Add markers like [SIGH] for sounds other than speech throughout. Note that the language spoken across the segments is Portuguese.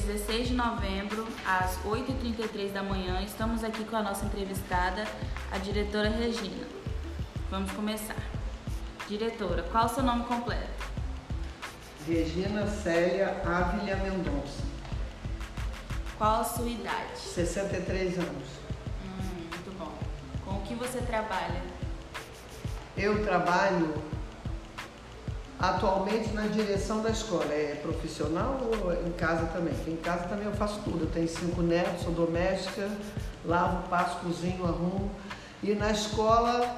16 de novembro, às 8h33 da manhã. Estamos aqui com a nossa entrevistada, a diretora Regina. Vamos começar. Diretora, qual o seu nome completo? Regina Célia Ávila Mendonça, Qual a sua idade? 63 anos. Hum, muito bom. Com o que você trabalha? Eu trabalho atualmente na direção da escola. É profissional ou em casa também? Porque em casa também eu faço tudo. Eu tenho cinco netos, sou doméstica, lavo, passo, cozinho, arrumo. E na escola,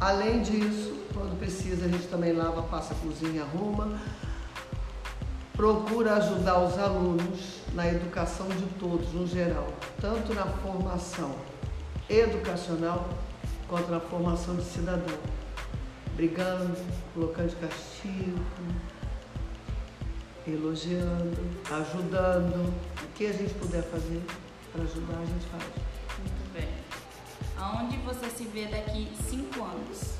além disso, quando precisa, a gente também lava, passa, cozinha, arruma. Procura ajudar os alunos na educação de todos, no geral, tanto na formação educacional quanto na formação de cidadão brigando, colocando de castigo, elogiando, ajudando. O que a gente puder fazer para ajudar, a gente faz. Muito bem. Aonde você se vê daqui cinco anos?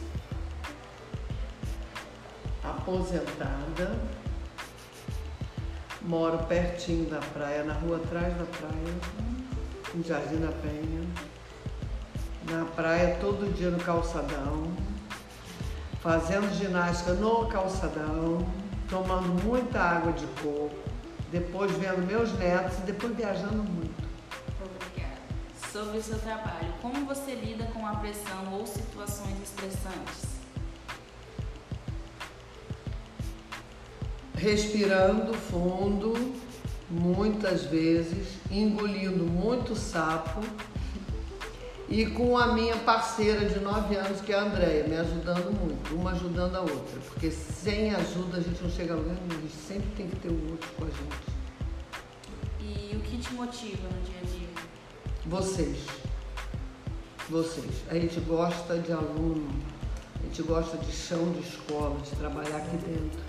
Aposentada, moro pertinho da praia, na rua atrás da praia, em Jardim da Penha. Na praia, todo dia no calçadão, fazendo ginástica no calçadão, tomando muita água de coco, depois vendo meus netos e depois viajando muito. Obrigada. Sobre o seu trabalho, como você lida com a pressão ou situações estressantes? Respirando fundo, muitas vezes, engolindo muito sapo e com a minha parceira de 9 anos, que é a Andréia, me ajudando muito, uma ajudando a outra, porque sem ajuda a gente não chega a lugar nenhum, a gente sempre tem que ter o outro com a gente. E o que te motiva no dia a dia? Vocês. Vocês. A gente gosta de aluno, a gente gosta de chão de escola, de trabalhar aqui dentro.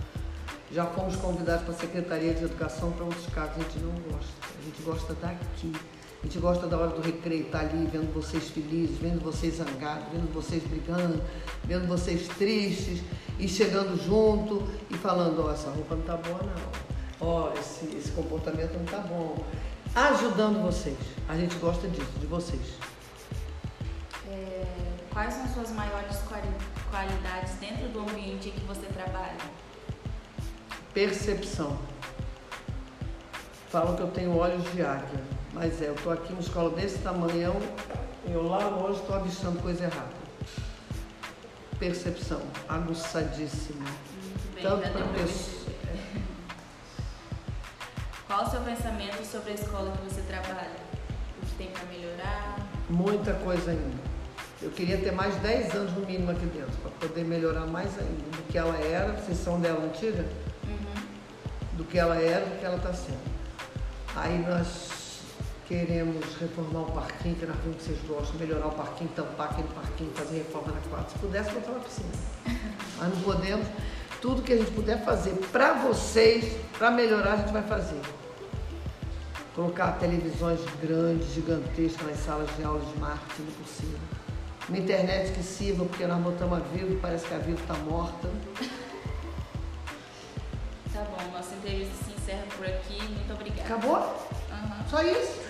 Já fomos convidados para a Secretaria de Educação para outros cargos, a gente não gosta. A gente gosta daqui. A gente gosta da hora do recreio, estar ali vendo vocês felizes, vendo vocês zangados, vendo vocês brigando, vendo vocês tristes e chegando junto e falando, ó, essa roupa não tá boa não. Ó, esse, esse comportamento não tá bom. Ajudando vocês. A gente gosta disso, de vocês. É, quais são suas maiores quali- qualidades dentro do ambiente em que você trabalha? Percepção. Falam que eu tenho olhos de águia, mas é, eu tô aqui numa escola desse tamanhão, eu lá longe estou avistando coisa errada. Percepção, aguçadíssima. Muito bem, Tanto para pessoa. perceber. [LAUGHS] Qual o seu pensamento sobre a escola que você trabalha? O que tem para melhorar? Muita coisa ainda. Eu queria ter mais 10 anos no mínimo aqui dentro, para poder melhorar mais ainda do que ela era, vocês são dela antiga? Do que ela era e do que ela está sendo. Aí nós queremos reformar o parquinho, que nós vimos que vocês gostam, melhorar o parquinho, tampar aquele parquinho, fazer reforma na quadra. Se pudesse, botar na piscina. [LAUGHS] Mas não podemos. Tudo que a gente puder fazer para vocês, para melhorar, a gente vai fazer. Colocar televisões grandes, gigantescas nas salas de aula de marketing possível. Uma internet que sirva, porque nós botamos a Vivo, parece que a Vivo está morta. Tá bom, nossa entrevista se encerra por aqui. Muito obrigada. Acabou? Aham. Só isso?